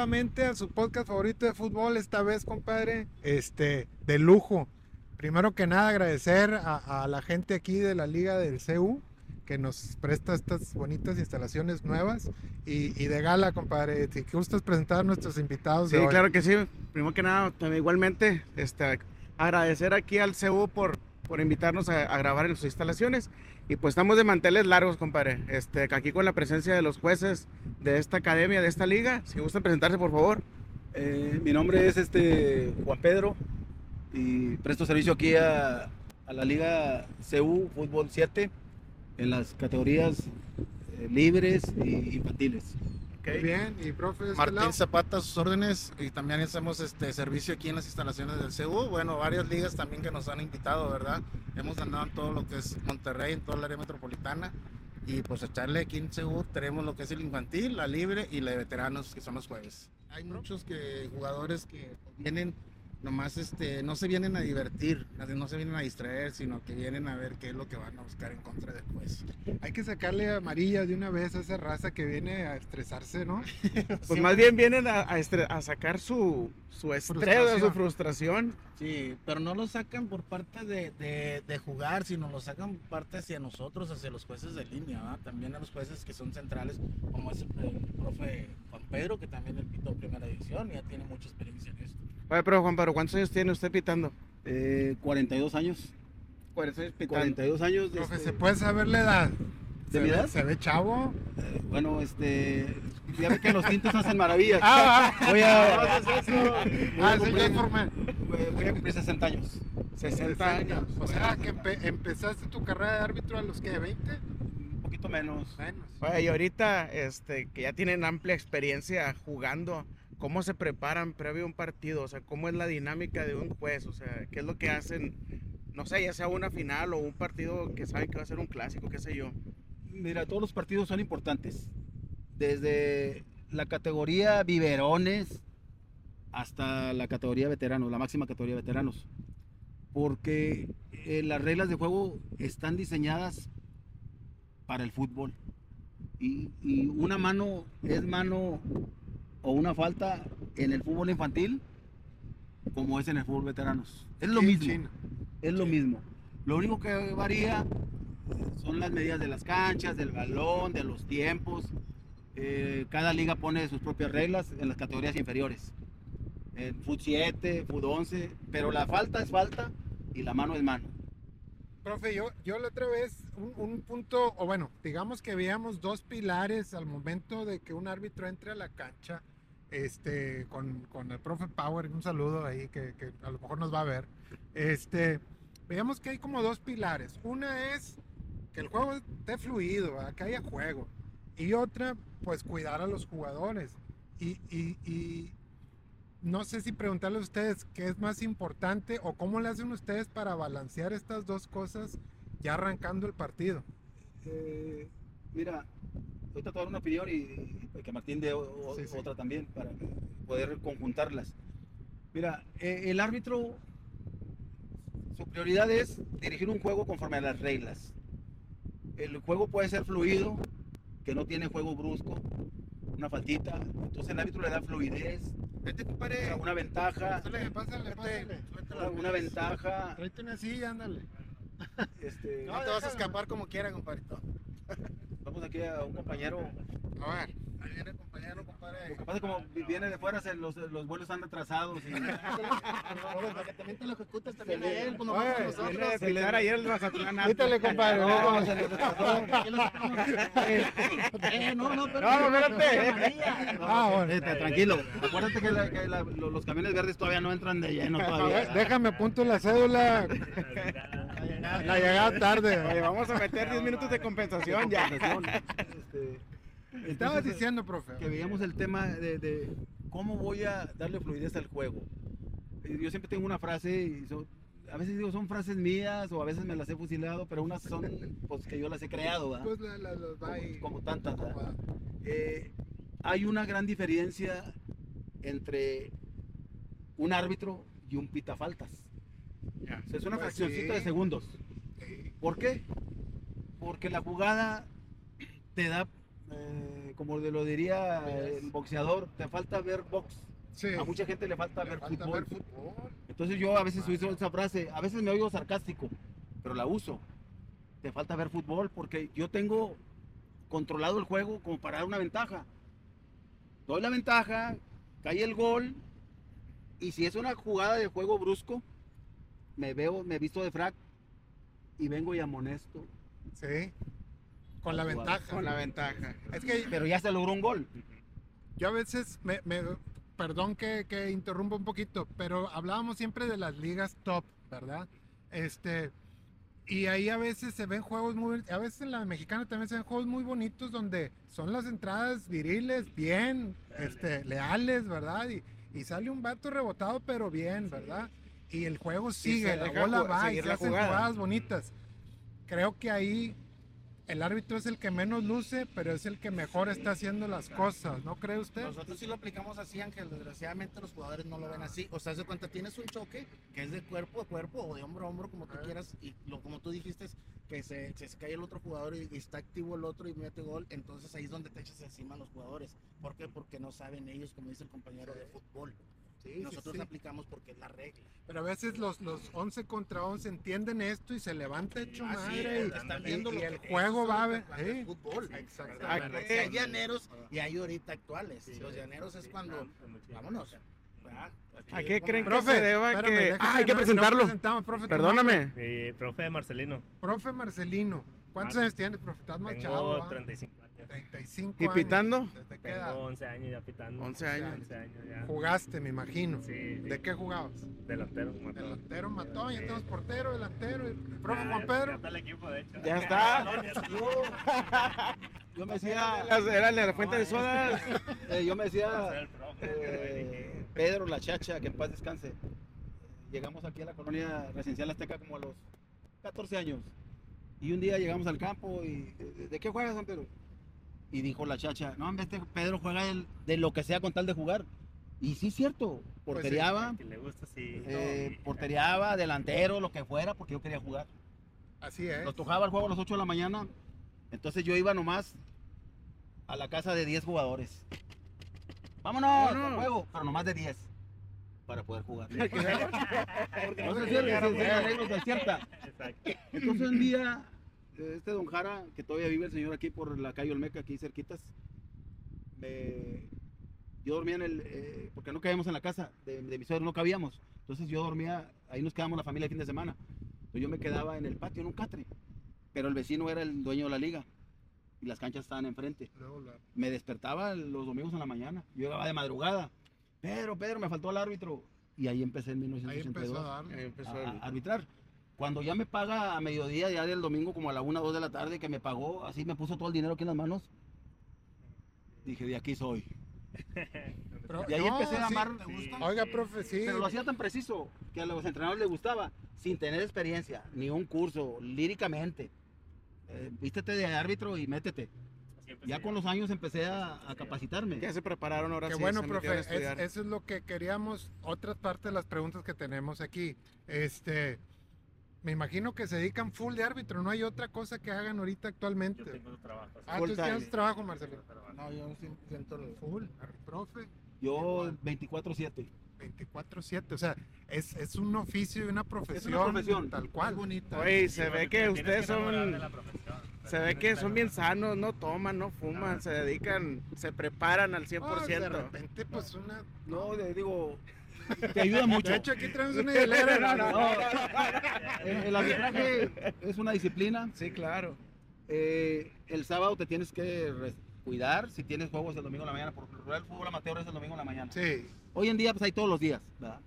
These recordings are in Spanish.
nuevamente a su podcast favorito de fútbol, esta vez, compadre, este, de lujo. Primero que nada, agradecer a, a la gente aquí de la Liga del CU que nos presta estas bonitas instalaciones nuevas y, y de gala, compadre. Si gustas presentar a nuestros invitados. Sí, de hoy. claro que sí. Primero que nada, también igualmente, este, agradecer aquí al CU por, por invitarnos a, a grabar en sus instalaciones. Y pues estamos de manteles largos, compadre. Este, aquí con la presencia de los jueces de esta academia, de esta liga. Si gustan presentarse, por favor. Eh, mi nombre es este Juan Pedro y presto servicio aquí a, a la Liga CU Fútbol 7 en las categorías eh, libres y infantiles. Muy bien, y profe, este Martín lado? Zapata, a sus órdenes, y también hacemos este servicio aquí en las instalaciones del CU. Bueno, varias ligas también que nos han invitado, ¿verdad? Hemos andado en todo lo que es Monterrey, en toda el área metropolitana. Y pues echarle aquí en CU tenemos lo que es el infantil, la libre y la de veteranos, que son los jueves. Hay muchos que, jugadores que vienen, nomás este, no se vienen a divertir, no se vienen a distraer, sino que vienen a ver qué es lo que van a buscar en contra juez. Hay que sacarle amarilla de una vez a esa raza que viene a estresarse, ¿no? Pues más bien vienen a, a sacar su, su estrés, su frustración. Sí, pero no lo sacan por parte de, de- de jugar, sino lo sacan por parte hacia nosotros, hacia los jueces de línea, ¿verdad? también a los jueces que son centrales, como es el, el profe Juan Pedro, que también el pitó primera división y ya tiene mucha experiencia en esto. Oye, pero Juan Pablo, ¿cuántos años tiene usted pitando? Eh, 42 años. 40 años pitando. 42 años. Profe, este, ¿se puede saber la edad? ¿De ¿Se mi ve- edad? ¿Se ve chavo? eh, bueno, este. Ya ve que los tintos hacen maravillas. Ah, Voy a, ah, voy a sí, cumplir- ya formé. Voy a cumplir 60 años. 60 años. O sea, que empe- empezaste tu carrera de árbitro a los que, 20? Un poquito menos. Menos. Oye, y ahorita, este, que ya tienen amplia experiencia jugando, ¿cómo se preparan previo a un partido? O sea, ¿cómo es la dinámica de un juez? O sea, ¿qué es lo que hacen? No sé, ya sea una final o un partido que saben que va a ser un clásico, qué sé yo. Mira, todos los partidos son importantes. Desde la categoría biberones hasta la categoría veteranos, la máxima categoría veteranos. Porque eh, las reglas de juego están diseñadas para el fútbol. Y, y una mano es mano o una falta en el fútbol infantil como es en el fútbol veteranos. Es lo Sí, mismo. Es lo mismo. Lo único que varía son las medidas de las canchas, del balón, de los tiempos. Eh, cada liga pone sus propias reglas en las categorías inferiores. En FUT 7, FUT 11, pero la falta es falta y la mano es mano. Profe, yo, yo la otra vez, un, un punto, o bueno, digamos que veíamos dos pilares al momento de que un árbitro entre a la cancha, este, con, con el profe Power, un saludo ahí que, que a lo mejor nos va a ver. Este, veíamos que hay como dos pilares. Una es que el juego esté fluido, ¿verdad? que haya juego. Y otra, pues cuidar a los jugadores. Y, y- y no sé si preguntarle a ustedes qué es más importante o cómo le hacen ustedes para balancear estas dos cosas ya arrancando el partido. Eh, mira, voy a dar una opinión y, y que Martín dé o- o- Sí, sí. otra también para poder conjuntarlas. Mira, eh, el árbitro, su prioridad es dirigir un juego conforme a las reglas. El juego puede ser fluido, que no tiene juego brusco, una faltita. Entonces el árbitro le da fluidez, Vete, compadre. una ventaja, Pásale, pásale, pásale. una, ventaja. Tráete una silla, ándale. Este, No te vas a escapar como quiera, compadrito. vamos aquí a un compañero. A ver. El compañero, compadre. Lo que pasa como viene de fuera, se- los, los vuelos están retrasados. Y... Para que también te lo ejecutas también a él, pues no Oye, Viene de nosotros. ayer el Mazatlán. Quítale, compadre. No, se. Eh, no, no, pero. No, espérate. Ah, bueno. Este, tranquilo. Acuérdate que, la- que la- lo- los camiones verdes todavía no entran de lleno ver, todavía. déjame apunto la cédula. La llegada tarde. Oye, vamos a meter 10 minutos de compensación ya. Este, Estabas entonces, diciendo, profe. que veíamos el tema de, de cómo voy a darle fluidez al juego. Eh, Yo siempre tengo una frase y son- a veces digo son frases mías o a veces me las he fusilado, pero unas son pues que yo las he creado, ¿verdad? Pues la- la- como, como tantas. ¿verdad? Eh, hay una gran diferencia entre un árbitro y un pitafaltas. O sea, es una Pues fraccioncita sí. de segundos. ¿Por qué? Porque la jugada te da eh, como lo diría el boxeador, te falta ver box. Sí. A mucha gente le falta Le ver falta fútbol. ver fútbol. Entonces yo a veces uso esa frase, a veces me oigo sarcástico, pero la uso. Te falta ver fútbol porque yo tengo controlado el juego como para dar una ventaja. Doy la ventaja, cae el gol y si es una jugada de juego brusco, me veo, me visto de frac y vengo y amonesto. Sí. Con la jugador. ventaja. Con la ventaja. Es que Pero ya se logró un gol. yo a veces me, me- perdón que, que interrumpa un poquito, pero hablábamos siempre de las ligas top, ¿verdad? Este, y ahí a veces se ven juegos muy, a veces en la mexicana también se ven juegos muy bonitos donde son las entradas viriles, bien, este, leales, ¿verdad? Y, y sale un vato rebotado, pero bien, ¿verdad? Y el juego sigue, la bola va y se hacen jugada. jugadas bonitas. Creo que ahí el árbitro es el que menos luce, pero es el que mejor está haciendo las cosas, ¿no cree usted? Nosotros sí lo aplicamos así, Ángel. Desgraciadamente los jugadores no lo ven así. O sea, se cuenta, tienes un choque que es de cuerpo a cuerpo o de hombro a hombro, como tú quieras. Y lo, como tú dijiste, que se, se cae el otro jugador y, y está activo el otro y mete gol. Entonces ahí es donde te echas encima a los jugadores. ¿Por qué? Porque no saben ellos, como dice el compañero de fútbol. Sí, sí, Nosotros sí. aplicamos porque es la regla. Pero a veces los, los 11 contra 11 entienden esto y se levanta hecho Así madre. es, y- están y, viendo y lo el que- juego eso va a es ver. es sí, fútbol. Exactamente. Porque hay llaneros y hay ahorita actuales. Los llaneros es cuando. Vámonos. ¿verdad? ¿A qué creen que Profe, se deba espérame, que... Ah, hay que no- no presentarlo. presentamos, profe. Perdóname. Mi profe Marcelino. Profe Marcelino. ¿Cuántos Ah, años tienes, profe? Estás más chavo. Tengo ¿va? 35 años. 35 ¿Y años. pitando? ¿Desde qué edad? Tengo 11 años ya pitando. 11 años. 11 años ya. Jugaste, me imagino. Sí, sí. ¿De qué jugabas? Delantero. todo. Delantero mató, ya Sí. tenemos portero, delantero. el Profe Ya, Juan Pedro. Ya está el equipo, de hecho. Ya está. Yo me decía, Era el de la fuente de soda. eh, yo me decía el profe, eh, Pedro La Chacha, que en paz descanse. Llegamos aquí a la colonia residencial Azteca como a los 14 años. Y un día llegamos al campo y ¿de- ¿de qué juegas, San Pedro? Y dijo la chacha, no, hombre, este Pedro juega el- de lo que sea con tal de jugar. Y sí, cierto, Pues sí, porteriaba, Que le gusta, sí. eh, porteriaba, delantero, lo que fuera, porque yo quería jugar. Así es. Nos tocaba el juego a las 8 de la mañana, entonces yo iba nomás a la casa de 10 jugadores. Vámonos, al juego, pero nomás de 10 para poder jugar. Porque No no se cierra, es cierta. Exacto. Entonces un día, este don Jara, que todavía vive el señor aquí por la calle Olmeca, aquí cerquitas, me- yo dormía en el, eh, porque no cabíamos en la casa de, de mi suegro, no cabíamos. Entonces yo dormía, ahí nos quedábamos la familia el fin de semana. Entonces yo me quedaba en el patio, en un catre. Pero el vecino era el dueño de la liga y las canchas estaban enfrente. Me despertaba los domingos en la mañana, yo llegaba de madrugada. Pedro, Pedro, me faltó el árbitro. Y ahí empecé en Ahí 1982 empezó a darle. Ahí empezó a, a arbitrar. Cuando ya me paga a mediodía, ya del domingo, como a la 1 o 2 de la tarde, que me pagó, así me puso todo el dinero aquí en las manos. Dije, de aquí soy. Pero- Y ahí no, empecé a amar. Sí. Oiga, profe, sí. Pero lo hacía tan preciso que a los entrenadores les gustaba, sin tener experiencia, ni un curso, líricamente. Eh, vístete de árbitro y métete. Ya con los años empecé a, a capacitarme. Ya se prepararon ahora Qué sí. bueno, profe. es- eso es lo que queríamos. Otra parte de las preguntas que tenemos aquí. Este, me imagino que se dedican full de árbitro. No hay otra cosa que hagan ahorita Yo actualmente. tengo trabajo. Ah, Full tú time. tienes trabajo, Marcelo. No, yo sí siento el- Full, profe. Yo 24-7. 24-7. O sea, es, es un oficio y una profesión. profesión. Tal cual. Bonita. Oye, se ve que te ustedes son... Se ve que son bien sanos, no toman, no fuman, se dedican, se preparan al Ah, de 100%. repente, pues una. No, le digo, te ayuda mucho. De hecho, aquí tenemos una hielera. No, no, No, el, el arbitraje es una disciplina. Sí, claro. Eh, el sábado te tienes que cuidar si tienes juegos el domingo en la mañana. Por lo general, el fútbol amateur es el domingo en la mañana. Sí. Hoy en día, pues hay todos los días, ¿verdad?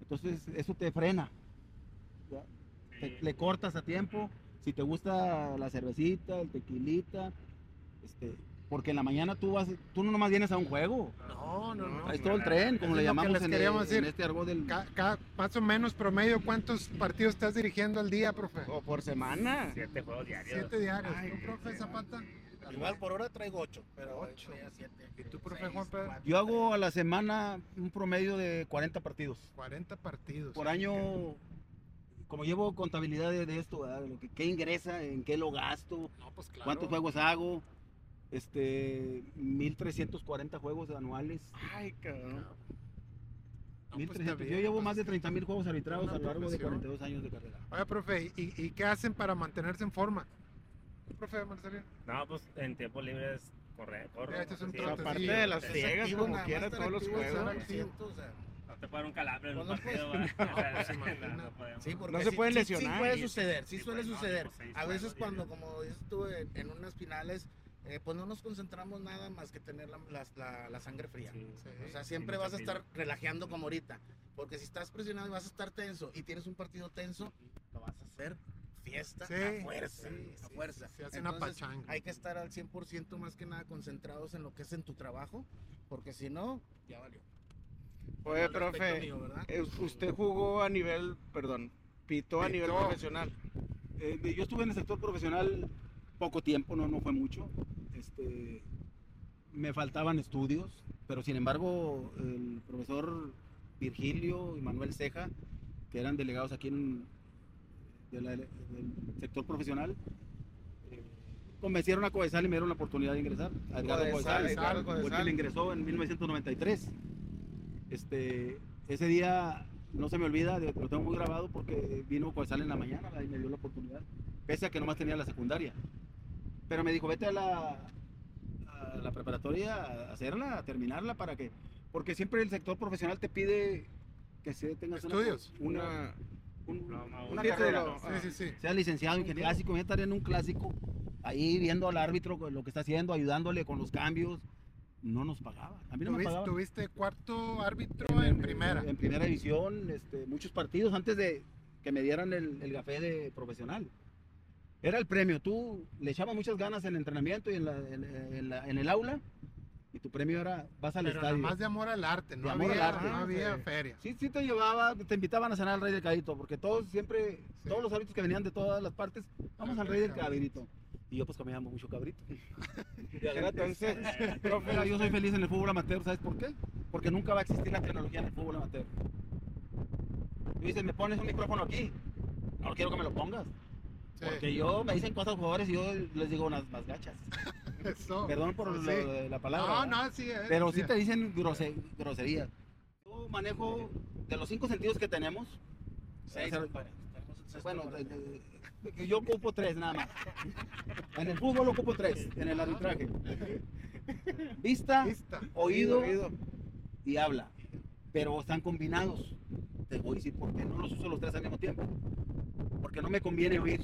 Entonces, eso te frena. Te- le cortas a tiempo. Si te gusta la cervecita, el tequilita, este, porque en la mañana tú vas, tú no nomás vienes a un juego. No, no, no. Traes todo el tren, como le que llamamos en, queríamos el- decir. en este argot del. Ca- ca- más o menos promedio, ¿cuántos partidos estás dirigiendo al día, profe? O por semana. Siete juegos diarios. Siete diarios. Ay, ¿Tú, profe Zapata? Igual por hora traigo ocho, pero Ocho. ya siete. ¿Y tú, profe Seis, Juan Pedro? cuatro. Yo hago a la semana un promedio de 40 partidos. 40 partidos. Por año, como llevo contabilidad de, de esto, ¿verdad? De lo que, qué ingresa, en qué lo gasto, No, pues claro. cuántos juegos hago. Este, 1340 juegos anuales. Ay, cabrón. No, pues, está 1300. bien, Yo llevo pues, más de 30 mil juegos arbitrados a lo largo de profesión. 42 años de carrera. Oiga, profe, ¿y, y qué hacen para mantenerse en forma? Profe Marcelino. No, pues en tiempo libre es correr, corro. Ya, este es un sí, trote, Aparte sí. de las activo, como nada más quiera, estar todos los juegos. activo, o sea, No te puede un calambre en un Pues no partido, pues, no, se sí- pueden lesionar. Sí, puede suceder, sí, sí, suele pues, suceder. A veces cuando, como dices tú, en, en unas finales, eh, pues no nos concentramos nada más que tener la, la- la- la sangre fría. Sí, Sí. O sea, siempre vas a estar relajeando como ahorita. Porque si estás presionado y vas a estar tenso y tienes un partido tenso, lo vas a hacer fiesta Sí, a fuerza. sí, a fuerza. sí, se hace una Entonces, pachanga. Hay que estar al 100% más que nada concentrados en lo que es en tu trabajo. Porque si no, ya valió. Oye, profe, eh, usted jugó a nivel, perdón, pitó a nivel profesional. Eh, yo estuve en el sector profesional poco tiempo, no, no fue mucho. Este, me faltaban estudios, pero sin embargo el profesor Virgilio y Manuel Ceja, que eran delegados aquí en, de la- del sector profesional, eh, convencieron a Codesal y me dieron la oportunidad de ingresar. A Edgardo Codesal, Codesal, Edgardo fue el que Codesal. le ingresó en 1993. Este, ese día no se me olvida, lo tengo muy grabado porque vino Codesal en la mañana y me dio la oportunidad, pese a que nomás tenía la secundaria. Pero me dijo, vete a la, a la preparatoria a hacerla, a terminarla para que, porque siempre el sector profesional te pide que se tengas una- Estudios. una, un- una carrera. título. Sí, sí, sí. Sea licenciado en clásico, voy a estar en un clásico, ahí viendo al árbitro lo que está haciendo, ayudándole con los cambios. No nos pagaba. A mí no me ¿Tuviste, pagaban. tuviste cuarto árbitro en, primera. En primera división, este, muchos partidos antes de que me dieran el, el café de profesional. Era el premio. Tú le echabas muchas ganas en el entrenamiento y en, la- en- en la- en el aula. Y tu premio era, vas al pero nada estadio. más de amor al arte, no De amor había, al arte. no había Sí. feria. Sí, sí te llevaba, te invitaban a cenar al Rey del Cabrito, porque todos siempre, Sí. todos los árbitros que venían de todas las partes, vamos al Rey del Cabrito. Y yo pues comíamos mucho cabrito. entonces, Pero yo soy feliz en el fútbol amateur, ¿sabes por qué? Porque nunca va a existir la tecnología en el fútbol amateur. Tú dices, me pones un micrófono aquí. No quiero que me lo pongas. Sí. Porque yo me dicen cosas jugadores y yo les digo unas más gachas. Eso. Perdón por Sí. lo de la palabra. No, no, sí. eh, Pero sí te dicen grose- groserías. Yo manejo de los cinco sentidos que tenemos. Seis, bueno, compadre. de- de- yo ocupo tres nada más. En el fútbol ocupo tres, en el arbitraje. Vista, Lista. oído y habla. Pero están combinados. Te voy a decir por qué no los uso los tres al mismo tiempo. Porque no me conviene oír.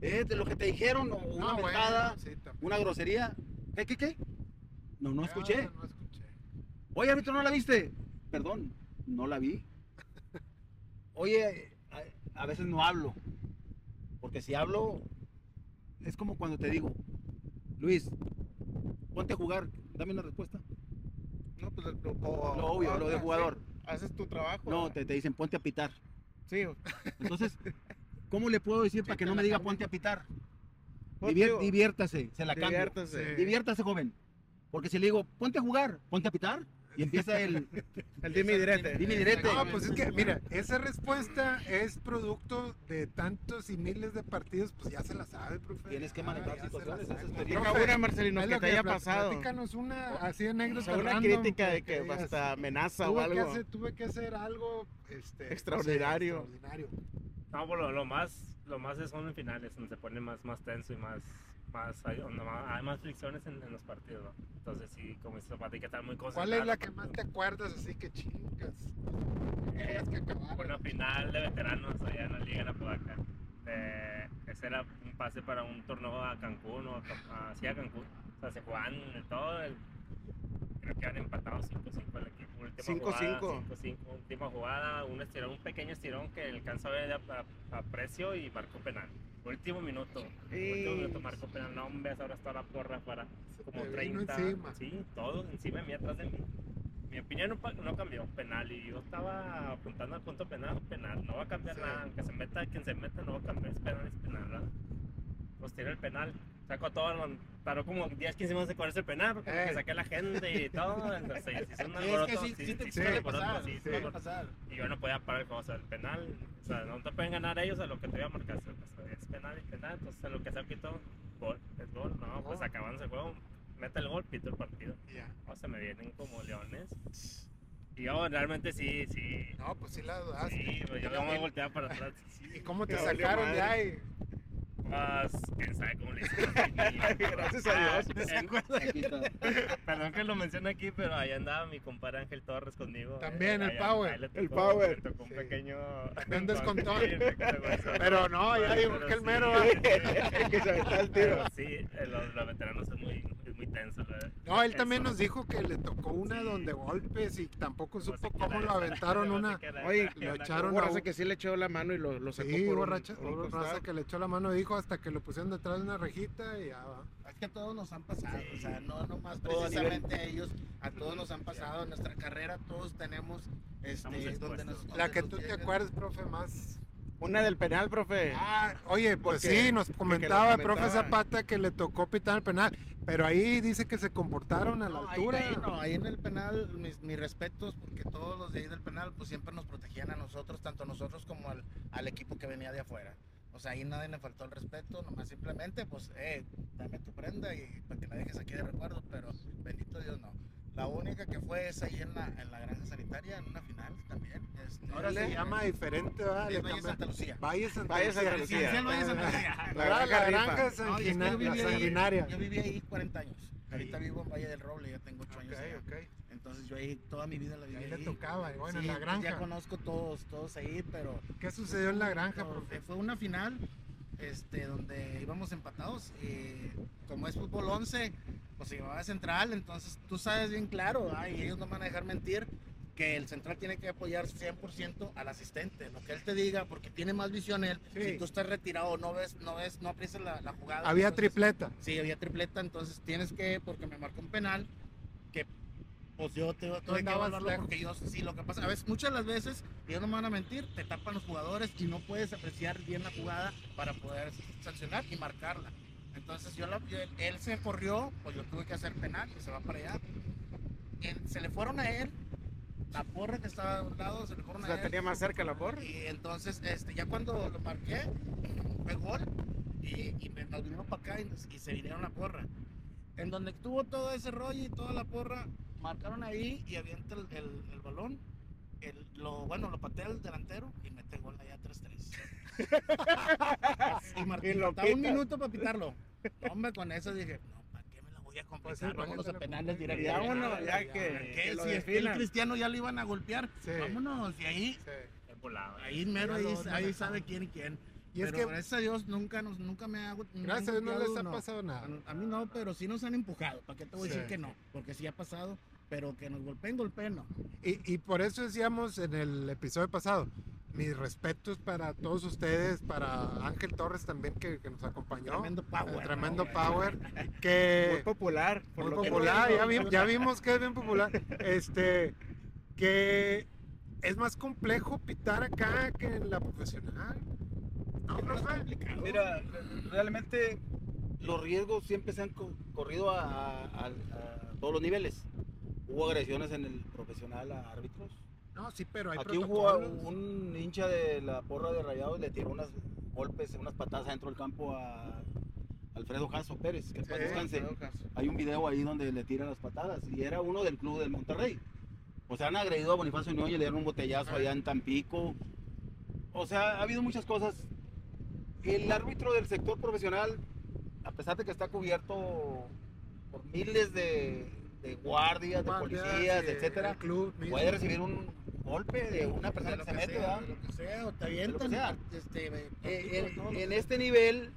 Eh, de lo que te dijeron, o una No, bueno, mentada, sí, una grosería. ¿Qué, qué, qué? No, no escuché. Ah, no escuché. Oye, árbitro, ¿no la viste? Perdón, no la vi. Oye, a, a veces no hablo. Porque si hablo, es como cuando te digo, Luis, ponte a jugar, dame una respuesta. No, pues lo, Lo obvio, lo de jugador. Haces tu trabajo. No, te, te dicen ponte a pitar. Sí, Entonces, ¿cómo le puedo decir para que no me diga ponte a pitar? Pues, Divier- digo, diviértase, se la cambio. diviértase. Diviértase, joven. Porque si le digo, ponte a jugar, ponte a pitar, y empieza el El dime y direte. dime direte. No, pues es que, mira, esa respuesta es producto de tantos y miles de partidos, pues ya se la sabe, profe. Tienes que Ah, manejar se situaciones, esa experiencia. Una, Marcelino, es que lo te haya pasado. Platícanos una así O anécdota sea, una random crítica de que que hasta amenaza o tuve que algo. hacer, tuve que hacer algo este, Extraordinario. no sé, extraordinario. No, pues lo, más, lo más es son en finales, donde se pone más, más tenso y más, más, hay, donde más- hay más fricciones en, en los partidos, ¿no? Entonces sí, como dice Zapata, hay que estar muy concentrado. ¿Cuál es la que más te acuerdas así que chingas? Tienes que acabar. Una final de veteranos allá en la Liga de Apodaca. Eh, ese era un pase para un torneo a Cancún o a, hacia Cancún. O sea, se jugaban de todo. el- creo que han empatado 5-5 el equipo. Última 5-5. jugada, 5-5, Última jugada, un estirón, un pequeño estirón que alcanzó a ver a, a- a precio y marcó penal. Último minuto. Último Y- minuto marcó penal. No, hombre, ahora está la porra para como te vino 30. encima. Sí, todos encima de mí, atrás de mí. Mi opinión no, no cambió, penal. Y yo estaba apuntando al punto penal, penal. No va a cambiar Sí. nada. Aunque se meta, quien se meta no va a cambiar. Es penal, es penal, ¿verdad? Pues tiré el penal. Sacó todo, tardó como 10, 15 minutos de correrse el penal porque Eh. saqué a la gente y todo. Entonces, hizo un Sí, es que alboroto. sí, sí te sí, sí, alboroto, pasar, pasar. y yo no podía parar el juego, o sea, el penal, o sea, no te pueden ganar ellos a lo que te voy a marcar, o sea, es penal y penal, entonces a lo que se quitó, gol, es gol, no, pues acabando el juego, mete el gol, pito el partido. Ya. O sea, me vienen como leones. Y yo realmente sí, sí. No, pues sí la dudaste. Sí, pues yo me volteaba para atrás. ¿Y cómo te sacaron de ahí? Pues, quién sabe cómo le hicieron. Gracias a Dios. En- está. Perdón que lo mencione aquí, pero ahí andaba mi compadre Ángel Torres conmigo. También, el Ahí- Power. El Power. Le tocó un Sí. pequeño. Un descontón. Pero no, ya Pero que el mero. que se el tiro. Sí, eh, los, los veteranos es muy, es muy tenso. ¿verdad? No, él también Eso. nos dijo que le tocó una Sí. donde golpes y tampoco No supo cómo lo aventaron No una. Oye, lo echaron Hubo raza que sí le echó la mano y lo, lo sacó Sí, por hubo un- racha- por un raza que le echó la mano, dijo, hasta que lo pusieron detrás de una rejita y ya va. Es que a todos nos han pasado, Sí. o sea, no nomás Todo a precisamente a ellos, a todos nos han pasado en nuestra carrera, todos tenemos este, donde nos, La donde que nos tú te llegan. acuerdes, profe, más. Una del penal, profe. Ah, oye, pues Porque- sí, nos comentaba el profe. Zapata que le tocó pitar el penal, pero ahí dice que se comportaron a la No, ahí- altura. Ahí, no, ahí en el penal, mis, mis respetos, porque todos los de ahí del penal, pues siempre nos protegían a nosotros, tanto a nosotros como al, al equipo que venía de afuera. O sea, ahí nadie le faltó el respeto, nomás simplemente, pues, eh, dame tu prenda y para que la dejes aquí de recuerdo, pero bendito Dios no. La única que fue es ahí en la, en la granja sanitaria, en una final también. Este, Ahora se llama diferente, ¿verdad? Le Valle Santa Lucía. Valle Santa Valle Lucía. Santa Lucía. Valle Santa Lucía. La La, granja la granja No, y es que sanguina- yo viví la ahí- sanguinaria. Yo viví ahí 40 años. Ahorita vivo en Valle del Roble, ya tengo 8 años. Ok, allá. ok. Entonces yo ahí toda mi vida la Y viví ahí ahí. le tocaba, bueno, en Sí, la pues granja. Ya conozco todos, todos ahí, pero ¿Qué sucedió en la granja, no, profe? fue una final este, donde íbamos empatados y como es fútbol 11, pues se llevaba central, entonces tú sabes bien claro, y ellos no van a dejar mentir, que el central tiene que apoyar 100% al asistente, lo que él te diga, porque tiene más visión él. Sí. Si tú estás retirado, no ves, no ves, no aprecias la, la jugada. Había entonces- tripleta. Sí, había tripleta, entonces tienes que, porque me marcó un penal, que pues yo te, tuve que evaluarlo porque yo, sí, lo que pasa, a veces, muchas de las veces, ellos no me van a mentir, te tapan los jugadores y no puedes apreciar bien la jugada para poder sancionar y marcarla. Entonces yo, la- yo- él se corrió, pues yo tuve que hacer penal y se va para allá. Él- se le fueron a él, la porra que estaba a un lado, se le fueron O a sea, él. tenía más cerca la porra. Y entonces, este, ya cuando lo marqué, fue gol y, y me, nos vinimos para acá y, se vinieron la porra. En donde estuvo todo ese rollo y toda la porra, marcaron ahí y avienta el, el- el balón. El, lo, bueno, lo patea el delantero y mete gol allá 3-3. y marqué, Y lo faltaba un minuto para pitarlo. Hombre, con eso dije, no, ¿para qué me la voy a complicar? Pues sí, Vámonos a penales directos. vámonos, ya ya, que, ¿Qué? que lo Si es que el cristiano ya le iban a golpear, Sí. vámonos. Y ahí. Es. Ahí mero, ahí, lo ahí sabe quién y quién. Y es pero que, gracias a Dios nunca, nos, nunca me ha gracias a Dios, no les ha pasado nada. A mí no, pero sí nos han empujado. ¿Para qué te voy a Sí. decir que no? Porque sí ha pasado, pero que nos golpeen, golpeen no. Y, y por eso decíamos en el episodio pasado, mis respetos para todos ustedes, para Ángel Torres también que, que nos acompañó. Tremendo power. El tremendo ¿no? power. Muy popular. Por muy lo popular, ya, vi- ya vimos que es bien popular. Este, que es más complejo pitar acá que en la profesional. ¿No, Es complicado. Mira, realmente los riesgos siempre se han co- corrido a, a- a- a todos los niveles. Hubo agresiones en el profesional a árbitros. No, sí, pero hay Aquí protocolos. un hincha de la porra de Rayados le tiró unas golpes, unas patadas dentro del campo a Alfredo Jasso Pérez, que Sí, descanse. Hay un video ahí donde le tiran las patadas y era uno del club del Monterrey. O sea, han agredido a Bonifacio Núñez, le dieron un botellazo allá en Tampico. O sea, ha habido muchas cosas. El árbitro del sector profesional, a pesar de que está cubierto por miles de, de guardias, de Guardias, policías, etcétera, el club mismo. puede recibir un golpe de una persona De que se mete, ¿verdad? de lo que sea, o te avientan. sea. Este, Eh, eh, en, en este nivel,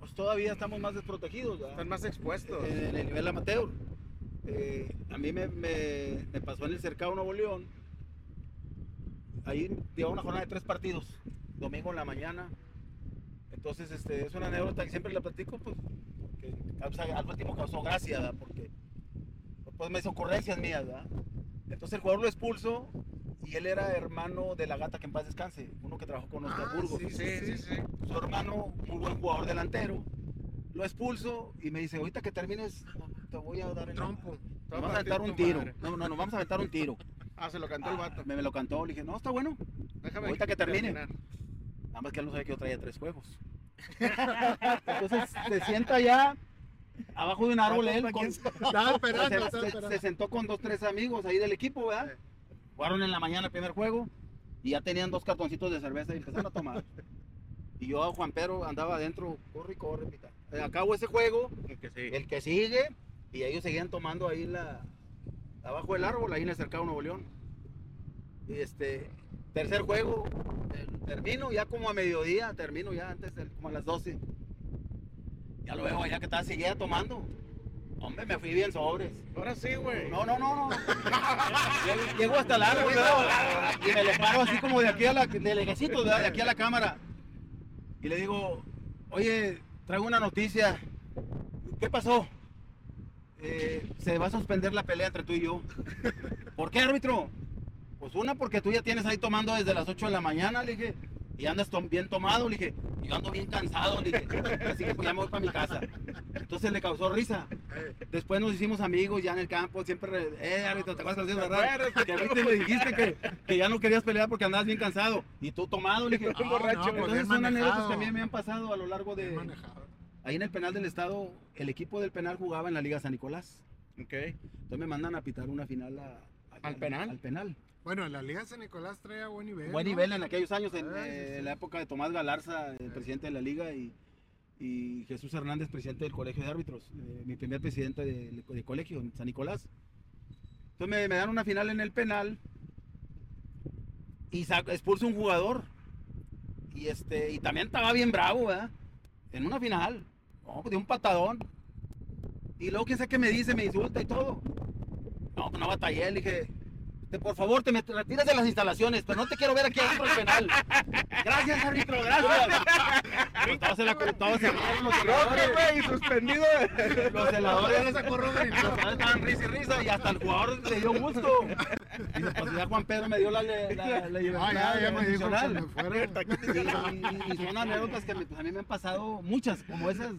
pues todavía estamos más desprotegidos, ¿verdad? Están más expuestos. en el nivel amateur. Eh, a mí me, me- me pasó en el Cercado Nuevo León. Ahí llevaba una jornada de tres partidos, domingo en la mañana. Entonces, este, es una anécdota que siempre la platico, pues, porque al último causó gracia, ¿verdad? porque pues me hizo ocurrencias mías, ¿verdad? Entonces el jugador lo expulso y él era hermano de la gata que en paz descanse, uno que trabajó con Oscar Ah, Burgos sí, sí, sí, sí. su hermano, muy buen jugador delantero, lo expulso y me dice, ahorita que termines, te voy a dar el Trompo. Vamos a aventar un tiro. Madre. No, no, no, vamos a aventar un tiro. Ah, se lo cantó el vato. Me, me lo cantó, le dije, no, está bueno. Déjame ahorita que termine. terminar. Nada más que él no sabía que yo traía tres juegos. Entonces se sienta allá abajo de un árbol él. con- Estaba esperando, se, estaba se- esperando. se sentó con dos, tres amigos ahí del equipo, ¿verdad? Jugaron en la mañana el primer juego y ya tenían dos cartoncitos de cerveza y empezaron a tomar. Y yo, Juan Pedro, andaba adentro, corre y corre, pita. Eh, Acabo ese juego, Que sí. el que sigue, y ellos seguían tomando ahí la, abajo del árbol, ahí en el cercado Nuevo León. Y este, tercer juego, eh, termino ya como a mediodía, termino ya antes, del- como a las 12. Ya luego, ya que estaba, seguía tomando. Hombre, me fui bien sobres. Ahora sí, güey. No, no, no, no. Llego- hasta el árbol, ¿verdad? Y me le paro así como de aquí a la, de lejecitos, ¿verdad? De aquí a la cámara. Y le digo, oye, traigo una noticia. ¿Qué pasó? "Eh, se va a suspender la pelea entre tú y yo. ¿Por qué, árbitro? Pues una, porque tú ya tienes ahí tomando desde las 8 de la mañana, le dije. Y andas bien tomado, le dije. Yo ando bien cansado, le dije. Así que pues ya me voy para mi casa. Entonces le causó risa. Después nos hicimos amigos ya en el campo, siempre, re- eh, árbitro, ¿te acuerdas que verdad? Que ahorita me dijiste que, que ya no querías pelear porque andabas bien cansado. Y tú tomado, le dije, borracho, no, pues Entonces son anécdotas que a mí me han pasado a lo largo de... Ahí en el penal del estado, el equipo del penal jugaba en la Liga San Nicolás. Ok. Entonces me mandan a pitar una final a- a- ¿Al penal? Al penal. Bueno, la Liga San Nicolás traía buen nivel. Buen ¿no? nivel en aquellos años, en eh, sí. la época de Tomás Galarza, el presidente de la liga, y, y Jesús Hernández, presidente del colegio de árbitros, eh, mi primer presidente de, de colegio San Nicolás. Entonces me, me dan una final en el penal y saco- expulso un jugador. Y, este, y también estaba bien bravo, ¿verdad? En una final. No, pues de un patadón. Y luego, quién sabe qué me dice, me insulta y todo. No, pues no batallé, le dije, "Te- por favor, te me retiras de las instalaciones, pero no te quiero ver aquí adentro del penal. Gracias, árbitro, gracias. Pues todos se la todos se rieron, los celadores. güey, suspendido. Los celadores los celadores estaban risa y risa y hasta el jugador le dio gusto. Dice, pues ya Juan Pedro me dio la, le- la, la libertad Ah, ya, ya me dijo que condicional. me fuera. Y, y- y son anécdotas que me- pues, a mí me han pasado muchas, como esas.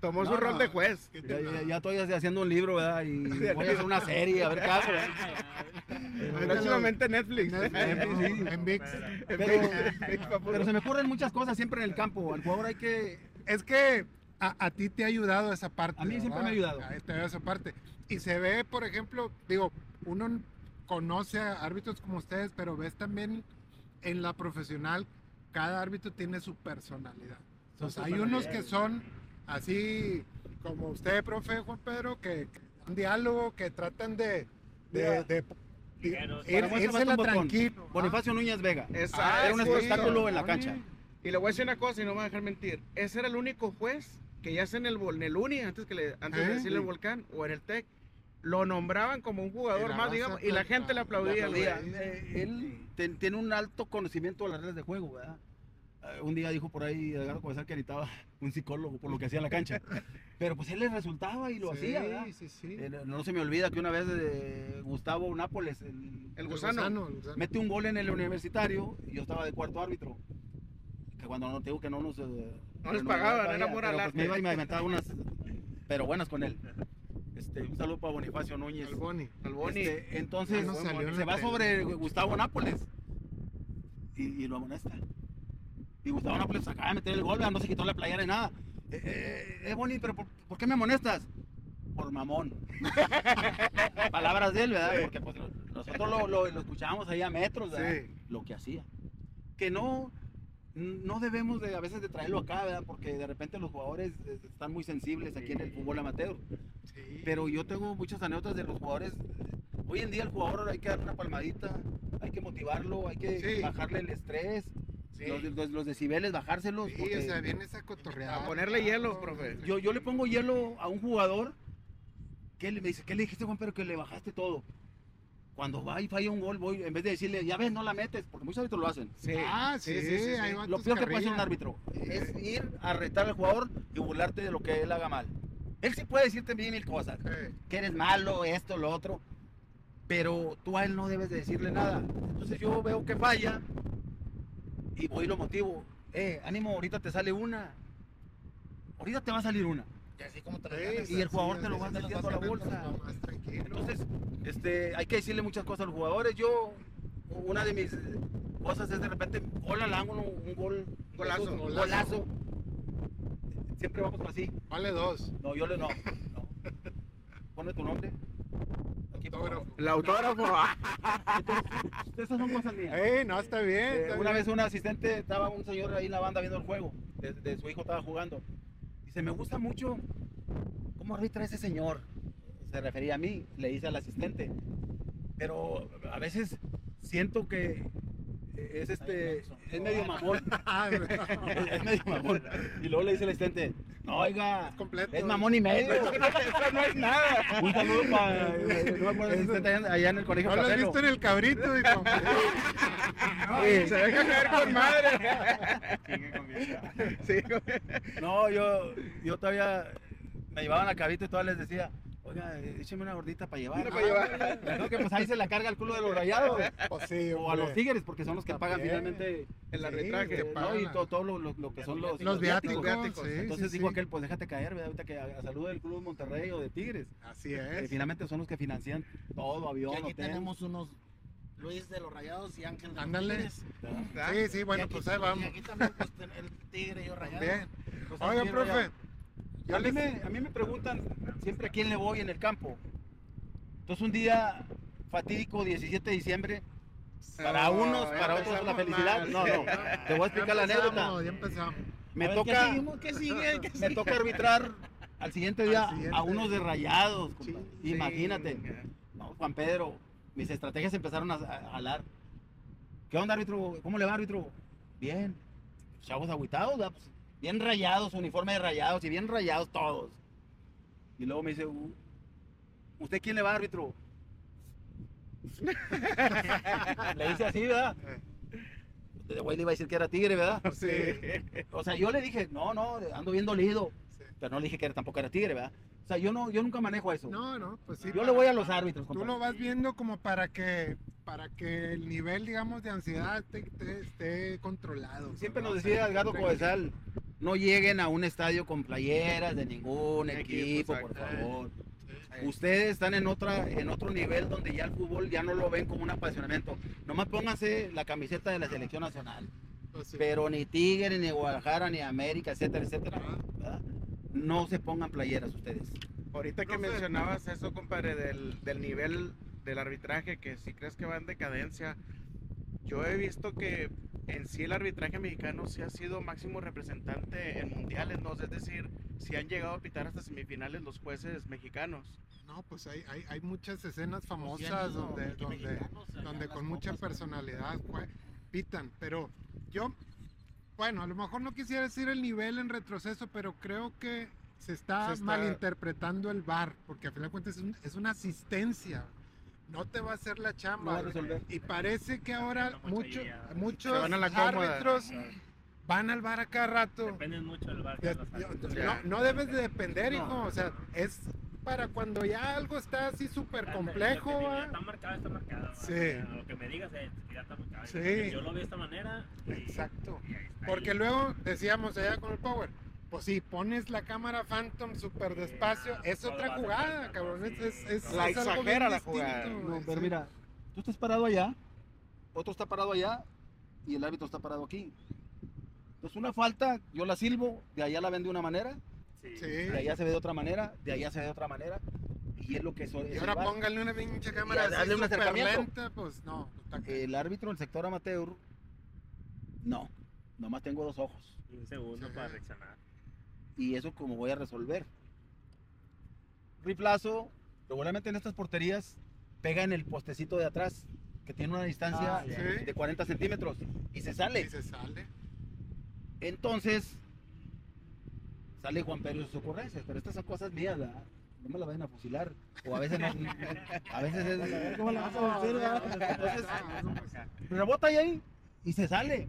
Tomó No, su rol no. de juez. ¿Qué Ya, ya- ya estoy haciendo un libro, ¿verdad? Y voy a hacer una serie, a ver qué hago, ¿verdad? Próximamente Netflix. En, en- en VIX. Pero, pero se me ocurren muchas cosas siempre en el campo. Al jugador hay que. Es que a, a ti te ha ayudado esa parte. A mí siempre me ha ayudado. A te ha esa parte. Y se ve, por ejemplo, digo, uno conoce a árbitros como ustedes, pero ves también en la profesional, cada árbitro tiene su personalidad. Entonces, hay unos que son así como usted, profe Juan Pedro, que que un diálogo, que tratan de, de, de- de ir, írsela tranquilo. Bonifacio Núñez Vega. Exacto. Ah, Era un sí, espectáculo en la cancha. Y le voy a decir una cosa y no me va a dejar mentir. Ese era el único juez que ya sea en el, en el Uni, antes, que le, antes ¿Eh? de decirle el volcán, o en el TEC, lo nombraban como un jugador más, digamos, y la gente le aplaudía. aplaudía. Le güey. aplaudía. Eh, él ten- tiene un alto conocimiento de las reglas de juego, ¿verdad? Eh, un día dijo por ahí, Edgardo Cobesal, que necesitaba un psicólogo por lo que hacía en la cancha. Pero pues él le resultaba y lo Sí, hacía, ¿verdad? sí, sí. Eh, no- se me olvida que una vez eh, Gustavo Nápoles, el, El gusano. el gusano. mete un gol en el universitario y yo estaba de cuarto árbitro. Que cuando no digo que no nos. eh, No les que pagaban, era por pues, me iba y me inventaba unas. Pero buenas con él. Este, un saludo para Bonifacio Núñez. El Boni. Al Boni. Este, entonces no en se va sobre Gustavo Nápoles y, y lo amonesta. Y Gustavo Nápoles acaba de meter el gol, no se quitó la playera ni nada. Eh, eh, eh, Boni, pero por, por qué me amonestas? Por mamón. Palabras de él, ¿verdad? Porque pues, nosotros lo, lo, lo escuchábamos ahí a metros, ¿verdad? Sí. Lo que hacía. Que no, no debemos de a veces de traerlo acá, ¿verdad? Porque de repente los jugadores eh, están muy sensibles aquí en el fútbol amateur. Sí. Pero yo tengo muchas anécdotas de los jugadores. Hoy en día el jugador hay que darle una palmadita, hay que motivarlo, hay que Sí. bajarle el estrés, Sí. los, los- los decibeles, bajárselos. Sí, o sea, vienes a cotorrear. A ponerle hielo, profe. yo, yo le pongo hielo a un jugador que le, me dice, ¿qué le dijiste Juan Pedro? Que le bajaste todo. Cuando va y falla un gol, voy, en vez de decirle, ya ves, no la metes, porque muchos árbitros lo hacen. Sí. Ah, sí, Sí, sí, hay Lo peor que puede hacer un árbitro es ir a retar al jugador y burlarte de lo que él haga mal. Él sí puede decirte mil, cosas que eres malo, esto, lo otro, pero tú a él no debes de decirle nada. Entonces yo veo que falla y voy y lo motivo. Eh, ánimo, ahorita te sale una. Ahorita te va a salir una. Y así como te ganas. y el jugador sí, te lo va metiendo a la bolsa. más. Entonces, este, hay que decirle muchas cosas a los jugadores. Yo, una de mis cosas es de repente, gol al ángulo, un gol, Golazo. un golazo. siempre vamos así. Vale dos. No, yo le no. no. Ponle tu nombre. Autógrafo. El autógrafo. Estas son cosas mías. Eh, no, está bien. Eh, está una bien. vez un asistente, estaba un señor ahí en la banda viendo el juego, de, de su hijo estaba jugando. Dice, me gusta mucho cómo arbitra ese señor. Se refería a mí, le dice al asistente. Pero a veces siento que es este, es medio mamón. Ah, no. es, medio mamón. Y luego le dice el asistente, no, oiga, Es completo. es mamón y medio. Eso no es nada. Un saludo para el asistente allá, allá en el colegio No lo has visto en el cabrito, hijo. Sí. Se deja caer con madre. Sí, No, yo, yo todavía me llevaban a cabito y todavía les decía, oiga, écheme una gordita para llevar. Una para llevar. Creo que pues ahí se la carga el culo de los rayados. Pues sí, O a los tigres, porque son los que pagan También. finalmente El arbitraje. que eh, pagan ¿no? y todo, todo lo, lo- lo que son los, Los viáticos. viáticos. sí, Entonces sí, dijo sí. aquel, pues déjate caer, ¿verdad? ahorita que a, a salud del Club de Monterrey o de Tigres. Así Que es. finalmente son los que financian todo, Y avión, aquí hotel. tenemos unos Luis de los Rayados y Ángel de los Ándale. Tigres. ¿verdad? Sí, sí, Y bueno, aquí- pues ahí Y vamos. aquí también pues, el Tigre y yo Rayados. Bien. Pues, Oiga, profe. Rayado. Yo a, mí me, a mí me preguntan siempre a quién le voy en el campo. Entonces un día fatídico, 17 de diciembre, para No, unos, para otros la felicidad. mal. No, no, te voy a explicar la anécdota. Ya empezamos. Me A ver, ¿qué toca, seguimos? ¿Qué sigue? ¿Qué me toca arbitrar al siguiente día Al siguiente. a unos de rayados. Sí, Imagínate. sí. No, Juan Pedro, mis estrategias empezaron a, a jalar. ¿Qué onda, árbitro? ¿Cómo le va, árbitro? Bien. Chavos agüitados, ¿verdad? Pues, bien rayados, uniforme de rayados y bien rayados todos. Y luego me dice, "U- ¿usted quién le va, árbitro? le dice así, ¿verdad? De güey le iba a decir que era tigre, ¿verdad? Sí. O sea, yo le dije, no, no, ando bien dolido. Sí. Pero no le dije que era- tampoco era tigre, ¿verdad? O sea, yo no, yo nunca manejo eso. No, no, pues sí. yo le voy a los árbitros, Tú compadre. lo vas viendo como para que para que el nivel, digamos, de ansiedad esté controlado. Siempre ¿no? nos decía Edgardo Codesal, no lleguen a un estadio con playeras de ningún Equipo, por favor. Ustedes están en otra en otro nivel donde ya el fútbol ya no lo ven como un apasionamiento. Nomás pónganse la camiseta de la selección nacional. Sí. Pero ni Tigre, ni Guadalajara, ni América, etcétera, etcétera. ¿verdad? No se pongan playeras ustedes. Ahorita que mencionabas eso, compadre, del, del nivel del arbitraje, que si crees que va en decadencia, yo he visto que en sí el arbitraje mexicano sí ha sido máximo representante en mundiales, ¿no? Es decir, si han llegado a pitar hasta semifinales los jueces mexicanos. No, pues hay, hay, hay muchas escenas famosas donde, donde, donde con mucha personalidad jue- pitan, pero yo, bueno, a lo mejor no quisiera decir el nivel en retroceso, pero creo que se está, Se está- malinterpretando el VAR, porque a final de cuentas es, un- es una asistencia, no te va a hacer la No chamba. va a resolver. y parece que ahora No, mucho- muchos van a la cómoda. árbitros van al VAR a cada rato. Depende mucho del bar. Ya- no, no debes de depender, No. hijo. O sea, es para cuando ya algo está así súper complejo. Ya ¿va? está marcado, está marcado. Sí. O sea, Lo que me digas es que ya está marcado. Sí. Yo lo veo de esta manera. y- Exacto. y ahí. Porque luego decíamos allá con el Power. Pues si pones la cámara Phantom súper Sí, despacio, ah, es otra jugada, cabrón. Es, sí. es, es, La es algo bien exagera la distinto, jugada. No, pero sí. mira, tú estás parado allá, otro está parado allá y el árbitro está parado aquí. Entonces una falta, yo la silbo, de allá la ven de una manera, Sí. Sí. de allá se ve de otra manera, de allá se ve de otra manera. Y es lo que eso es Y ahora VAR. póngale una pinche cámara hazle así un lenta, pues no. está cañón. El árbitro del sector amateur, no, nomás tengo dos ojos. Y un segundo Sí. para reaccionar. Y eso como voy a resolver. Reemplazo, regularmente en estas porterías, pega en el postecito de atrás, que tiene una distancia Ah, sí. de 40 centímetros, y se Y sale. se sale. Entonces, sale Juan Pedro y sus ocurrencias, pero estas son cosas mías, ¿verdad? No me la vayan a fusilar. O a veces no, a veces es, ¿cómo la vas a verdad? Entonces, rebota ahí y se sale.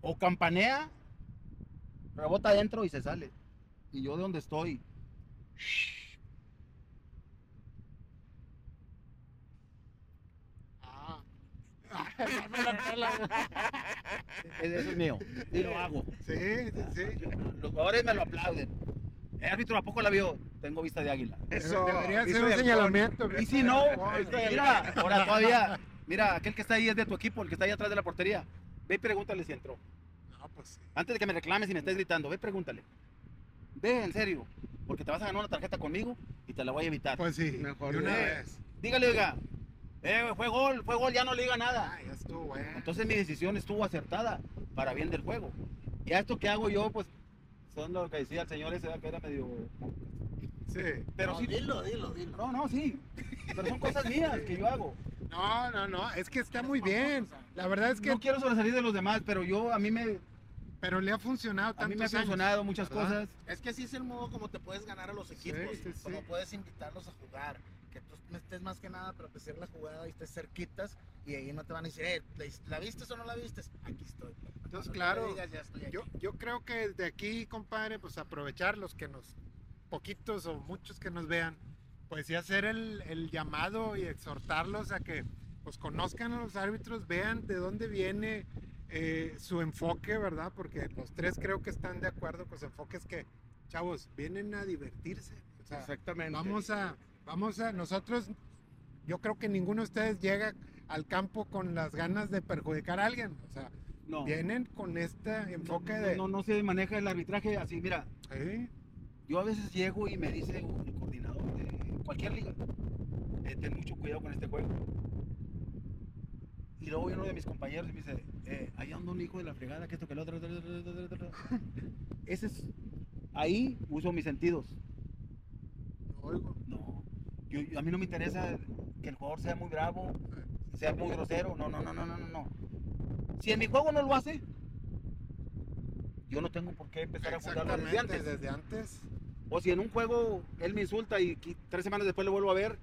O campanea, rebota adentro y se sale. Y yo de donde estoy. Ah. Eso es mío. Y lo hago. Sí, sí, sí. Los jugadores me lo aplauden. El árbitro ¿a poco la vio? Tengo vista de águila. Eso Debería ser un señalamiento. Y si no, mira, ahora todavía, mira, aquel que está ahí es de tu equipo, el que está ahí atrás de la portería. Ve y pregúntale si entró. No, pues sí. Antes de que me reclames y me estés gritando, ve y pregúntale. Ve, en serio, porque te vas a ganar una tarjeta conmigo y te la voy a evitar. Pues sí, Mejor de una vez. Dígale, oiga, eh, fue gol, fue gol, ya no le diga nada. Ah, ya estuvo, güey. Entonces mi decisión estuvo acertada para bien del juego. Y a esto que hago yo, pues, son lo que decía el señor ese que era medio... Sí. Pero No, sí, dilo, dilo, dilo. no, no, sí. Pero son cosas mías que yo hago. No, no, no, es que está muy bien. La verdad es que, No quiero sobresalir de los demás, pero yo, a mí me, pero le ha funcionado a mí me ha tantos años. funcionado muchas ¿verdad? cosas. Es que así es el modo como te puedes ganar a los equipos, sí, sí. como puedes invitarlos a jugar, que tú no estés más que nada para hacer la jugada y estés cerquitas y ahí no te van a decir, eh, ¿la, vistes o no la vistes? Aquí estoy. Entonces, Cuando claro, digas, ya estoy aquí. Yo, yo creo que desde aquí, compadre, pues aprovechar los que nos, poquitos o muchos que nos vean, pues sí hacer el, el llamado y exhortarlos a que pues conozcan a los árbitros, vean de dónde viene eh, su enfoque, ¿verdad? Porque los tres creo que están de acuerdo con su enfoque, es que, chavos, vienen a divertirse. O sea, Exactamente. vamos a, vamos a, nosotros, yo creo que ninguno de ustedes llega al campo con las ganas de perjudicar a alguien. O sea, No, vienen con este enfoque no, de... no, no se maneja el arbitraje así. Mira, yo a veces llego y me dice el coordinador de cualquier liga, ten mucho cuidado con este juego. Y luego viene uno de mis compañeros y me dice, eh, ahí anda un hijo de la fregada, que esto, que el otro. Ese es, ahí uso mis sentidos. no oigo. No, yo, yo- a mí no me interesa que el jugador sea muy bravo, sea muy grosero. No, no, no, no, no, no. Si en mi juego no lo hace, yo no tengo por qué empezar a juzgarlo desde antes. desde antes. O si en un juego él me insulta y tres semanas después lo vuelvo a ver,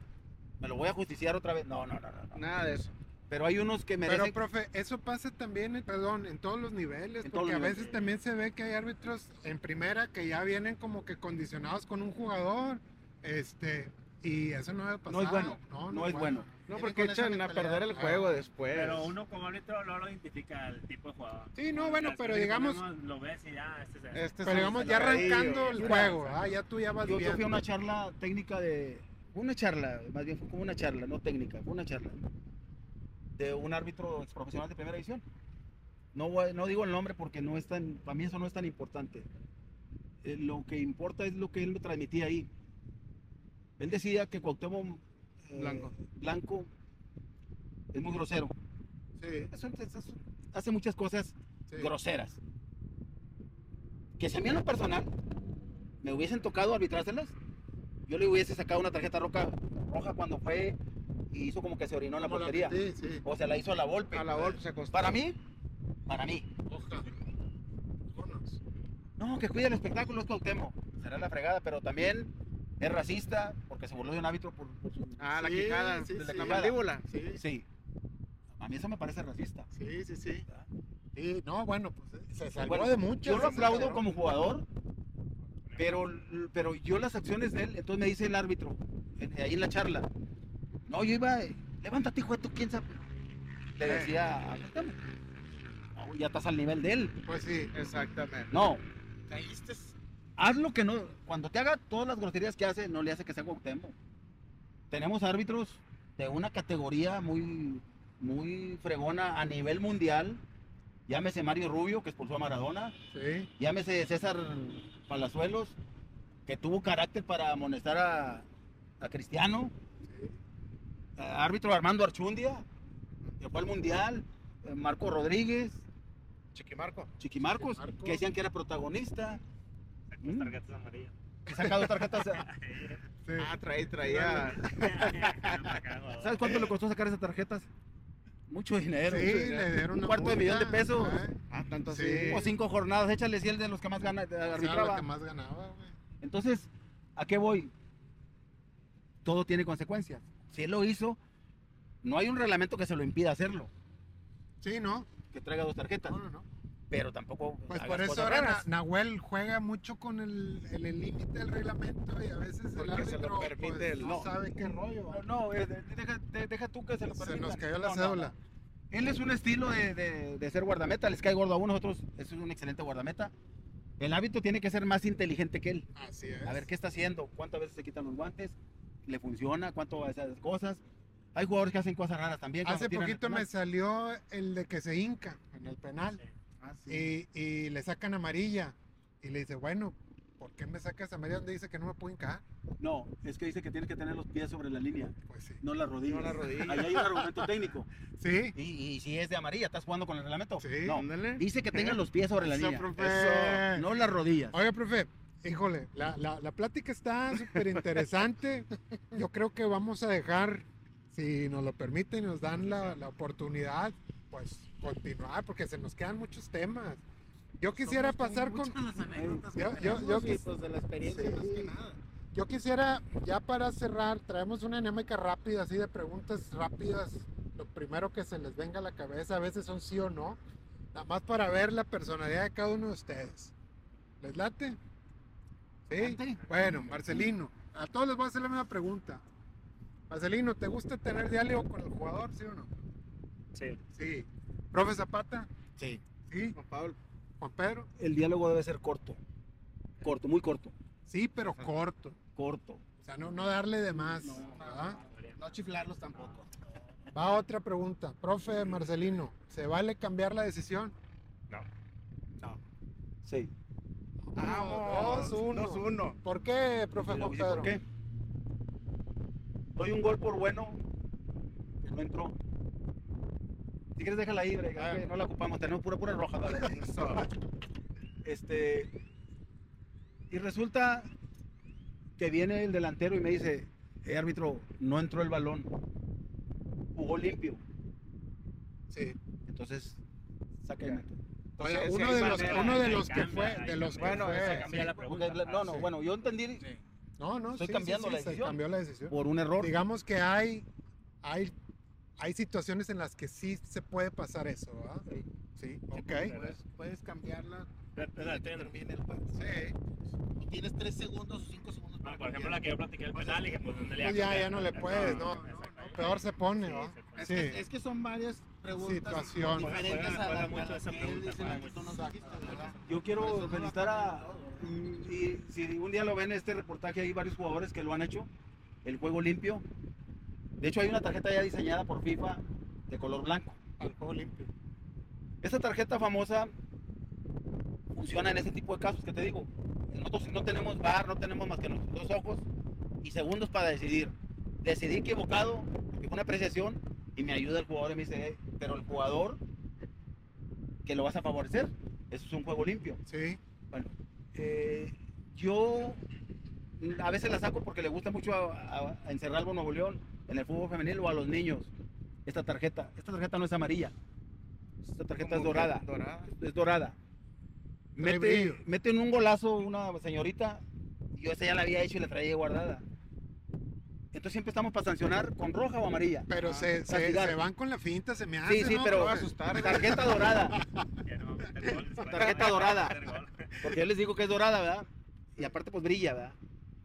me lo voy a justiciar otra vez. No, no, no, no. no. Nada de eso. Pero hay unos que Pero, merecen. profe, eso pasa también, eh, perdón, en todos los niveles, En porque los a veces niveles. también se ve que hay árbitros en primera que ya vienen como que condicionados con un jugador, este, y eso no debe pasar. No es bueno, no es bueno. No, Vienen porque echan a perder el Ah. juego después. Pero uno como árbitro no lo identifica el tipo de jugador. Sí, no, bueno, pero si digamos- Lo ves y ya, este es el- Este es Pero digamos, ya arrancando el juego, ah, ya tú ya vas Yo, yo fui a una charla técnica de. fue Una charla, más bien fue como una charla, no técnica, fue una charla. De un árbitro profesional de primera división. No, no digo el nombre porque no es tan, para mí eso no es tan importante. Eh, lo que importa es lo que él me transmitía ahí. Él decía que Cuauhtémoc eh, Blanco. Blanco es muy grosero. Sí, Eso- eso- eso- hace muchas cosas sí. groseras. Que si a mí en lo personal me hubiesen tocado arbitrárselas, yo le hubiese sacado una tarjeta roja, roja cuando fue y hizo como que se orinó en la Como la portería. metí, sí. O se la hizo a la golpe. A la golpe se acostó. Para mí, para mí. Oja. No, que cuide el espectáculo es Cuauhtémoc. Será la fregada, pero también es racista porque se burló de un árbitro por, por su... Ah, la Sí, quijada. sí, de sí. la mandíbula. Sí, Sí. A mí eso me parece racista. sí, sí, sí. Sí, no, bueno, pues se salvó Bueno, de mucho. Yo lo aplaudo como jugador, pero, pero yo las acciones de él, entonces me dice el árbitro, en- ahí en la charla, no, yo iba, levántate hijo de tu, quién sabe. Le decía, a Cuauhtémoc. no, ya estás al nivel de él. Pues sí. Exactamente. No, Caíste. haz lo que no, cuando te haga todas las groserías que hace, no le hace que sea Cuauhtémoc. Tenemos árbitros de una categoría muy, muy fregona a nivel mundial. Llámese Mario Rubio, que expulsó a Maradona. Sí. Llámese César Palazuelos, que tuvo carácter para amonestar a, a Cristiano. Árbitro Armando Archundia, que fue al Mundial. eh, Marco Rodríguez, Chiquimarco. Chiquimarcos, Chiquimarcos. que decían que era protagonista. Sacó Mm. tarjetas amarillas. Que saca dos tarjetas. Sí. Ah, traía, traía. ¿Sabes cuánto le costó sacar esas tarjetas? Mucho dinero. Sí, mucho le dieron Un una cuarto de millón de pesos. ¿eh? Ah, tanto Sí. así. O cinco jornadas, échale si él de los que más gana, arbitraba. que más ganaba, güey. Entonces, ¿a qué voy? Todo tiene consecuencias. Si él lo hizo, no hay un reglamento que se lo impida hacerlo, Sí, ¿no? que traiga dos tarjetas, No, no, no. pero tampoco. Pues por eso ahora Na-. Nahuel juega mucho con el el el límite del reglamento y a veces el Porque se lo árbitro permite pues, el- no no. sabe qué rollo. No, no, eh, de- deja, de- deja tú que se lo Se permitan. nos cayó la No, cédula. no. Él es un estilo de, de- de ser guardameta, les cae gordo a uno, nosotros es un excelente guardameta. El hábito tiene que ser más inteligente que él. Así es. A ver qué está haciendo, cuántas veces se quitan los guantes, le funciona, cuánto hace esas cosas. Hay jugadores que hacen cosas raras también. Hace poquito me salió el de que se hinca en el penal Ah, sí. y, y le sacan amarilla y le dice, bueno, ¿por qué me sacas a media donde dice que no me pueden caer? No, es que dice que tienes que tener los pies sobre la línea, Pues sí. no las rodillas. No las rodillas. Ahí hay un argumento técnico. Sí, Y, y si es de amarilla, ¿estás jugando con el reglamento? Sí. No, Ándale. dice que tengas los pies sobre la Eso, línea. profe. No las rodillas. Oiga, profe, híjole, la, la, la plática está súper interesante. Yo creo que vamos a dejar, si nos lo permiten y nos dan la, la oportunidad, pues continuar, porque se nos quedan muchos temas. Yo quisiera pasar con... Yo, yo, yo, quis- pues, de la experiencia Sí. más que nada. yo quisiera, ya para cerrar, traemos una dinámica rápida, así de preguntas rápidas, lo primero que se les venga a la cabeza, a veces son sí o no, nada más para ver la personalidad de cada uno de ustedes. ¿Les late? Sí. Bueno, Marcelino, a todos les voy a hacer la misma pregunta. Marcelino, ¿te gusta tener diálogo con el jugador, sí o no? Sí. Sí. ¿Profe Zapata? Sí. Sí. Juan Pablo. ¿Juan Pedro? El diálogo debe ser corto. Corto, muy corto. Sí, pero corto. Corto. O sea, no, no darle de más. No. ¿verdad? No chiflarlos tampoco. Va otra pregunta. Profe Marcelino, ¿se vale cambiar la decisión? No. Sí. Vamos, 2-1. 2-1. ¿Por qué, profe Juan Pedro? ¿Por qué? Doy un gol por bueno que no entró. Si quieres déjala ahí, Bre, Ah. no la ocupamos, tenemos pura pura roja. dale. Este y resulta que viene el delantero y me dice, eh, árbitro, no entró el balón. Jugó limpio. Sí. Entonces, saca Oye, uno sí de los, uno de los que fue, ahí de los que Bueno, fue. esa cambia la sí. pregunta. Porque, no, no, Ah, sí. bueno, yo entendí No, no, Estoy sí, cambiando sí, la sí, se decisión. cambió la decisión. por un error. Digamos que hay, hay, hay situaciones en las que sí se puede pasar eso, ¿verdad? Sí, ok. Puedes, puedes cambiarla Pero, pero, y que pero, termine el juego. Sí. Y tienes 3 segundos o 5 segundos para no, por ejemplo, la que yo platiqué el penal y que pues ¿dónde le Pues ya, ya no le puedes, no, no, exactamente. Peor se pone, Sí, ¿verdad? se pone. Es, Sí. que, es que son varias preguntas Situación. diferentes Juega- a juega la mucho a las esa que él pregunta, dice juega la que tú nos mucho. dijiste, ¿verdad? Yo quiero felicitar a. mm, Y si un día lo ven este reportaje, hay varios jugadores que lo han hecho. El juego limpio. De hecho, hay una tarjeta ya diseñada por FIFA de color blanco. Al juego limpio. Esta tarjeta famosa funciona en ese tipo de casos que te digo. Nosotros no tenemos bar, no tenemos más que nuestros dos ojos y segundos para decidir. Decidí equivocado, porque fue una apreciación, y me ayuda el jugador y me dice, "Eh, pero el jugador que lo vas a favorecer, eso es un juego limpio. Sí. Bueno, eh, yo a veces la saco porque le gusta mucho a, a, a Encerralbo, Nuevo León, en el fútbol femenil o a los niños. Esta tarjeta, esta tarjeta no es amarilla. Esta tarjeta es dorada. Dorada. Es dorada. Mete, mete en un golazo una señorita. Yo esa ya la había hecho y la traía guardada. Entonces siempre estamos para sancionar con roja o amarilla. Pero Ah, se, se, castigar. se van con la finta, se me hace. Sí, sí, ¿no, pero a asustar. tarjeta dorada. Tarjeta dorada. Porque yo les digo que es dorada, ¿verdad? Y aparte pues brilla, ¿verdad?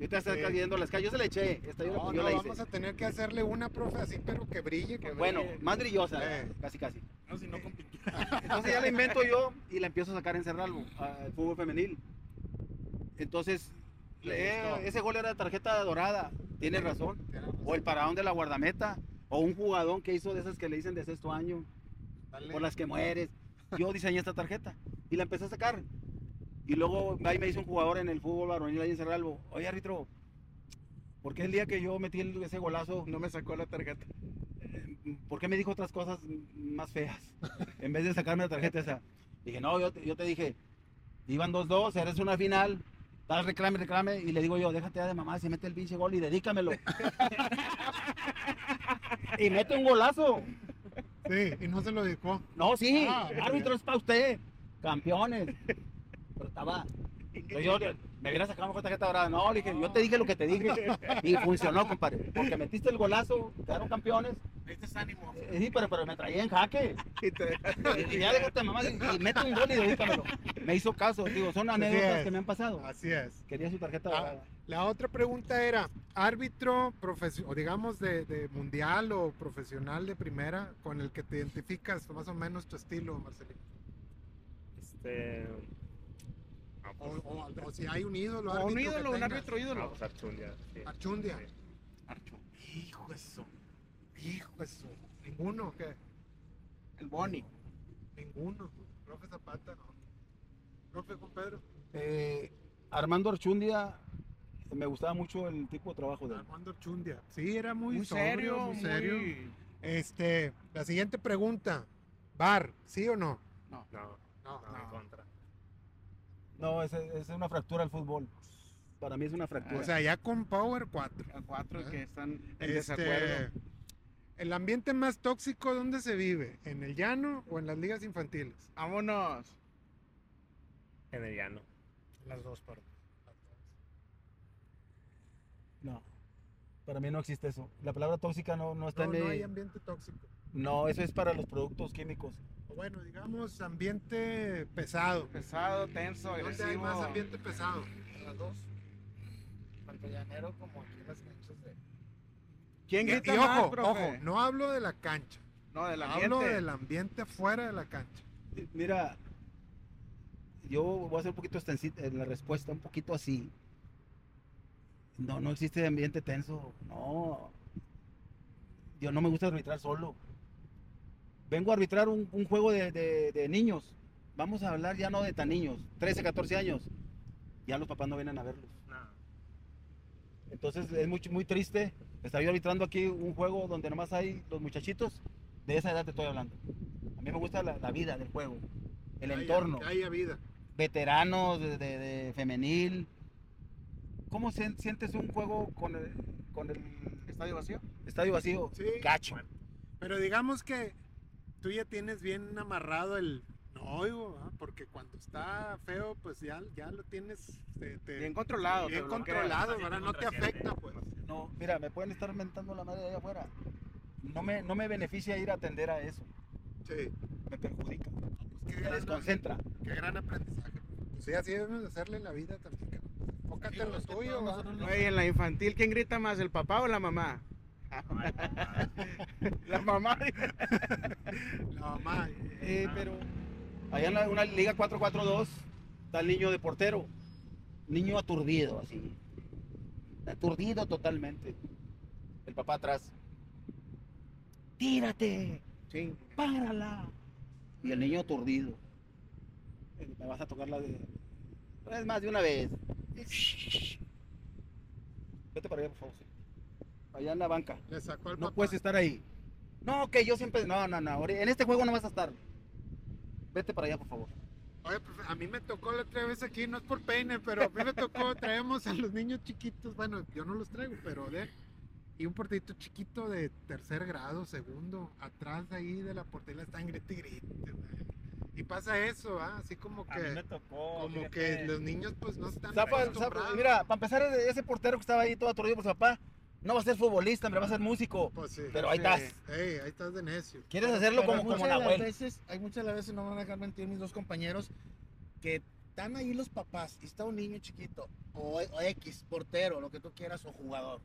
Yo te estoy Sí. cayendo las calles. Yo se la eché. Esta yo, la- No, yo no, la hice. vamos a tener que hacerle una, profe, así, pero que brille. Que Bueno, brille. más brillosa, Eh. casi casi. No, si no con pintura. Entonces ya la invento yo y la empiezo a sacar en Cerralbo, al fútbol femenil. Entonces, eh, ese gol era tarjeta dorada, tienes razón. O el paradón de la guardameta, o un jugadón que hizo de esas que le dicen de sexto año, Dale. por las que mueres. Yo diseñé esta tarjeta y la empecé a sacar. Y luego ahí me hizo un jugador en el fútbol varonil ahí en Cerralbo. Oye, árbitro, ¿por qué el día que yo metí ese golazo No me sacó la tarjeta. eh, ¿por qué me dijo otras cosas más feas? En vez de sacarme la tarjeta esa. Dije, no, yo te, yo te dije, iban 2-2, eres una final, reclame, reclame, y le digo yo, déjate ya de mamá, si mete el pinche gol y dedícamelo. y mete un golazo. Sí, y no se lo dedicó. No, sí, Ah, árbitro es para usted, campeones. Pero estaba, Entonces yo me hubiera sacado mejor tarjeta dorada. No, le dije, yo te dije lo que te dije. Y funcionó, compadre. Porque metiste el golazo, quedaron campeones. Este ánimo. Eh, Sí, pero, pero me traía en jaque. Y te- Y ya déjate mamá y, y mete un gol y dedícamelo. Me hizo caso, digo, son anécdotas es. que me han pasado. Así es. Quería su tarjeta Ah, dorada. La otra pregunta era, árbitro profesional, o digamos de, de mundial o profesional de primera, con el que te identificas más o menos tu estilo, Marcelino. Este. O, o- o si hay un ídolo, O un ídolo, un árbitro no, ídolo. pues Archundia. sí. Archundia. Sí. Hijo eso. Hijo eso. Ninguno, ¿o ¿qué? El Boni. Ninguno. Profe Zapata, no. Profe Juan Pedro. Eh, Armando Archundia, me gustaba mucho el tipo de trabajo de él. Armando Chundia. Sí, era muy, Muy sobrio, serio, muy serio. muy- Este, la siguiente pregunta. Bar, ¿sí o no? No, No, no, en no. contra. No, es, es una fractura al fútbol. Para mí es una fractura. O sea, ya con Power 4. A cuatro que están en Este, desacuerdo. el ambiente más tóxico, ¿dónde se vive? ¿En el llano o en las ligas infantiles? Vámonos. En el llano. Las dos partes. no. Para mí no existe eso. La palabra tóxica no, no está No, en no mi- hay ambiente tóxico. No, eso es para los productos químicos. O bueno, digamos ambiente pesado. Pesado, tenso, ¿Dónde hay agresivo. más ambiente pesado? Las dos. Tanto llanero como aquí en las canchas de. ¿Quién Y, grita y más, ojo, profe? ojo, no hablo de la cancha. No, del Hablo ambiente. del ambiente fuera de la cancha. Mira, yo voy a hacer un poquito en la respuesta, un poquito así. No, no existe ambiente tenso. No. Yo no me gusta arbitrar solo. Vengo a arbitrar un, un juego de, de- de niños. Vamos a hablar ya no de tan niños, 13, 14 años. Ya los papás no vienen a verlos. No. Entonces es muy, muy triste estar yo arbitrando aquí un juego donde nomás hay los muchachitos. De esa edad te estoy hablando. A mí me gusta la, la vida del juego, el Que haya- entorno, Que haya vida. veteranos de, de- de femenil. ¿Cómo se- sientes un juego con el, con el ¿Estadio vacío? estadio vacío? Sí. Gacho. Bueno. Pero digamos que tú ya tienes bien amarrado el no oigo, porque cuando está feo, pues ya, ya lo tienes te- te- Bien controlado. bien controlado, ¿verdad? No te afecta, pues. No, mira, me pueden estar mentando la madre de allá afuera. No me, no me beneficia ir a atender a eso. Sí. Me perjudica. Pues qué, Me gran, desconcentra. qué gran aprendizaje. Pues sí, así debemos de hacerle en la vida también. Enfócate en lo tuyo, Oye, en la infantil, ¿quién grita más, el papá o la mamá? La mamá. La mamá. Eh, pero allá en la, una liga 4-4-2 está el niño de portero. Niño aturdido, así. Aturdido totalmente. El papá atrás. Tírate, Sí. párala. Y el niño aturdido. Eh, Me vas a tocar la de. Es más de una vez. Vete para allá, por favor. sí. Allá en la banca. Le sacó al No papá. puedes estar ahí. No, que yo siempre. No, no, no. En este juego no vas a estar. Vete para allá, por favor. Oye, profe, a mí me tocó la otra vez aquí, no es por peine, pero a mí me tocó, traemos a los niños chiquitos, bueno, yo no los traigo, pero de y un porterito chiquito de tercer grado, segundo, atrás de ahí de la portería están grite y grite. Y pasa eso, ¿ah? así como A mí me que, tocó. como fíjate, que los niños pues no están Zapa- zapa- acostumbrados. mira, para empezar, ese portero que estaba ahí todo aturdido por su papá, no va a ser futbolista, hombre, va a ser músico. Pues sí. Pero ahí Sí. estás. Ey, ahí estás de necio. ¿Quieres hacerlo Pero como, como de las Nahuel? veces, hay muchas de las veces, no me van a dejar mentir mis dos compañeros, que están ahí los papás y está un niño chiquito, o, o X, portero, lo que tú quieras, o jugador.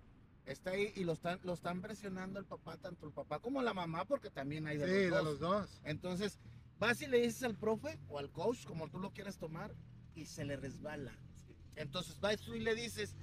Está ahí y lo están, lo están presionando el papá, tanto el papá como la mamá, porque también hay Sí, de de los dos. los dos. Entonces, vas y le dices al profe o al coach, como tú lo quieras tomar, y se le resbala. Entonces vas tú y le dices,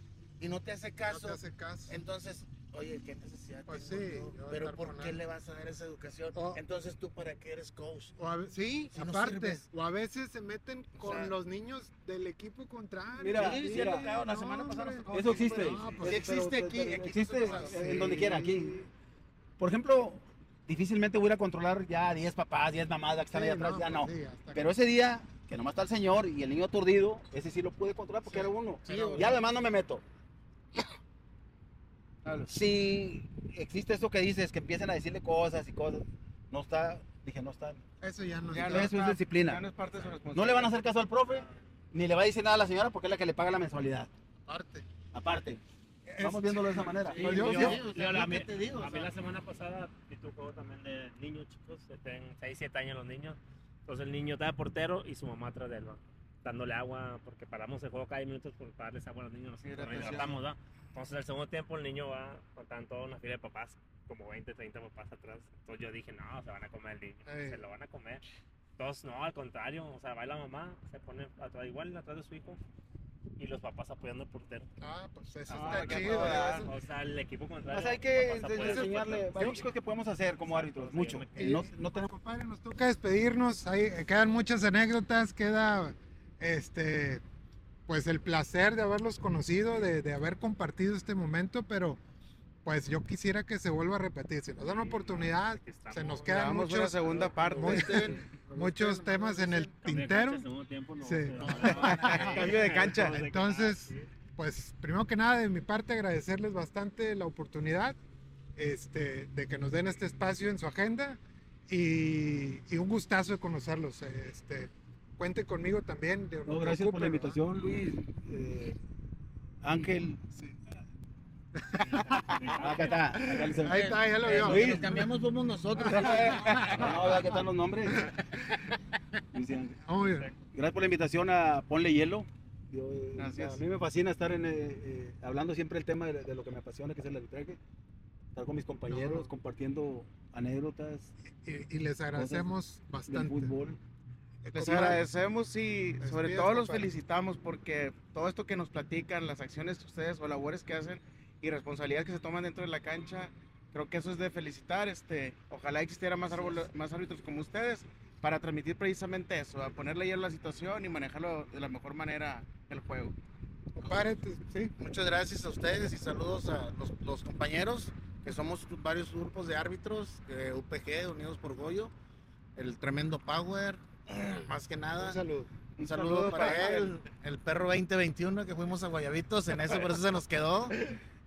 y no te hace No caso. te hace caso. Entonces, oye, ¿qué necesidad Pues tengo sí, Pero ¿por qué él. le vas a dar esa educación? O- Entonces, ¿tú para qué eres coach? O a sí, Si aparte, o a veces se meten con sea, los niños del equipo contrario. Mira, Sí, sí, mira, la no, semana pasada Eso existe. No, Sí pues, existe pero- aquí, pero aquí existe en donde quiera, aquí. Por ejemplo, difícilmente voy a controlar ya 10 papás, 10 mamás que están Sí, ahí atrás, ya pues no. sí, Pero ese día, que nomás está el señor y el niño aturdido, ese sí lo pude controlar porque Sí. era uno. Ya además no me meto. Si existe eso que dices, que empiecen a decirle cosas y cosas, no está, dije, no está. Eso ya no Ya está. no eso es disciplina. Ya no es parte de su responsabilidad. No le van a hacer caso al profe, ni le va a decir nada a la señora porque es la que le paga la mensualidad. Aparte. Aparte, Es- vamos viéndolo de esa manera. Sí, yo- yo- yo- o sea, yo lo a mí, que te digo, a mí sea. la semana pasada vi tu juego también de niños chicos, que tienen 6, 7 años los niños. Entonces el niño estaba portero y su mamá atrás de él, ¿va? Dándole agua, porque paramos el juego cada 10 minutos por para darles agua a los niños, Sí, hidratamos, ¿va? Entonces el segundo tiempo el niño va, estaban toda una fila de papás, como 20, 30 papás atrás. Entonces yo dije, no, se van a comer el niño, Ey. se lo van a comer. Entonces no, al contrario, o sea, va la mamá, se pone atrás, igual atrás de su hijo y los papás apiando al portero. Ah, pues eso Ah, está chido. O sea, el equipo contrario. O sea, hay que enseñarle, portero. hay muchas cosas que podemos hacer como árbitros, mucho. Sí, No, no tenemos Compadre, nos toca despedirnos. Ahí quedan muchas anécdotas, queda este pues el placer de haberlos conocido, de, de haber compartido este momento, pero pues yo quisiera que se vuelva a repetir. Si nos dan oportunidad, estamos. se nos quedan una muchos, segunda parte. muchos temas en el tintero. cancha, segundo tiempo, no, Sí. no, Cambio de cancha. no, no, Entonces, pues primero que nada de mi parte agradecerles bastante la oportunidad este, de que nos den este espacio en su agenda y, y un gustazo de conocerlos. Este, cuente conmigo también. de- No, gracias por la invitación, Luis. Eh, Ángel. Acá está. acá les- ¿verdad? Ahí está, ya lo vio. Luis. Cambiamos somos nosotros. No, acá están los nombres. Gracias por la invitación a Ponle Hielo. Yo, eh, Gracias. A mí me fascina estar en, eh, eh, hablando siempre el tema de, de lo que me apasiona, que es el arbitraje. Estar con mis compañeros, No. compartiendo anécdotas Y, y les agradecemos del bastante. fútbol. Les agradecemos y sobre todo los felicitamos porque todo esto que nos platican, las acciones que ustedes o labores que hacen y responsabilidades que se toman dentro de la cancha, creo que eso es de felicitar. Este, ojalá existiera más, árbol- más árbitros como ustedes para transmitir precisamente eso, a ponerle ya la situación y manejarlo de la mejor manera el juego. Sí. Muchas gracias a ustedes y saludos a los, los compañeros, que somos varios grupos de árbitros, eh, UPG, Unidos por Goyo, el tremendo Power, más que nada. Un saludo. Un saludo, para, él, el perro 2021 que fuimos a Guayabitos, en eso por eso se nos quedó.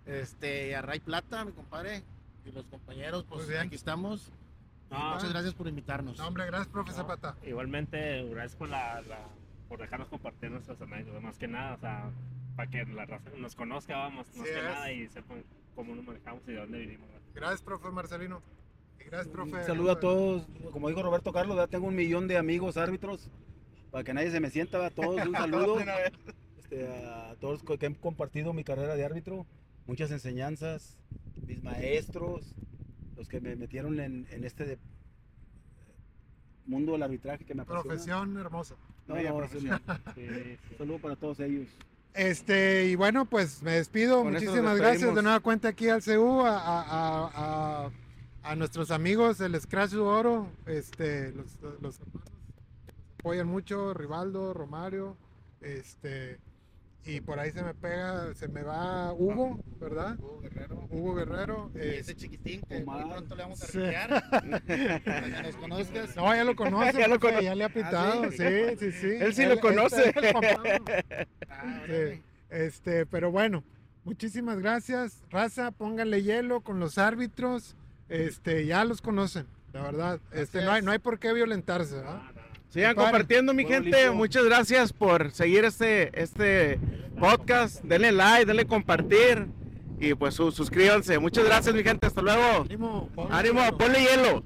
Este, y a Ray Plata, mi compadre, y los compañeros, pues Muy bien. aquí estamos. No, muchas gracias por invitarnos. No, hombre, gracias, profe No, Zapata. Igualmente, gracias por, la, la- por dejarnos compartir nuestras anécdotas, más que nada, o sea, para que la raza nos conozca, vamos, más Sí que es. nada, y sepan cómo nos manejamos y de dónde vivimos. Gracias, profe Marcelino. Gracias, profe. Un saludo a todos. Como dijo Roberto Carlos, ya tengo un millón de amigos árbitros. Para que nadie se me sienta, a todos un saludo. Este, a todos co- que han compartido mi carrera de árbitro. Muchas enseñanzas. Mis maestros. Los que me metieron en, en este de- mundo del arbitraje que me apasiona. Profesión hermosa. No, no, profesión. Un saludo para todos ellos. Este, y bueno, pues me despido. Con Muchísimas gracias de nueva cuenta aquí al CU, a, a- a- a- a nuestros amigos del Scratch Oro, este, los, los hermanos apoyan mucho, Rivaldo, Romario, este, y por ahí se me pega, se me va Hugo, ¿verdad? Hugo Guerrero. Hugo Guerrero. Y eh, ese chiquitín que muy pronto le vamos a para que nos conozcas. no, ya lo conoce, Ya lo profe, cono- ya le ha pitado, ¿Ah, sí? sí, sí, sí. Él sí lo conoce. es el Juan Pablo. Ah, Sí, órale. este, pero bueno, muchísimas gracias. Raza, pónganle hielo con los árbitros. Este, ya los conocen, la verdad. Este, no hay, no hay por qué violentarse, ¿verdad? No. Sigan compartiendo, mi gente. Muchas gracias por seguir este, este podcast. Denle like, denle compartir. Y pues su- suscríbanse. Muchas gracias, mi gente. Hasta luego. Ánimo, ponle Ánimo, hielo. ponle hielo.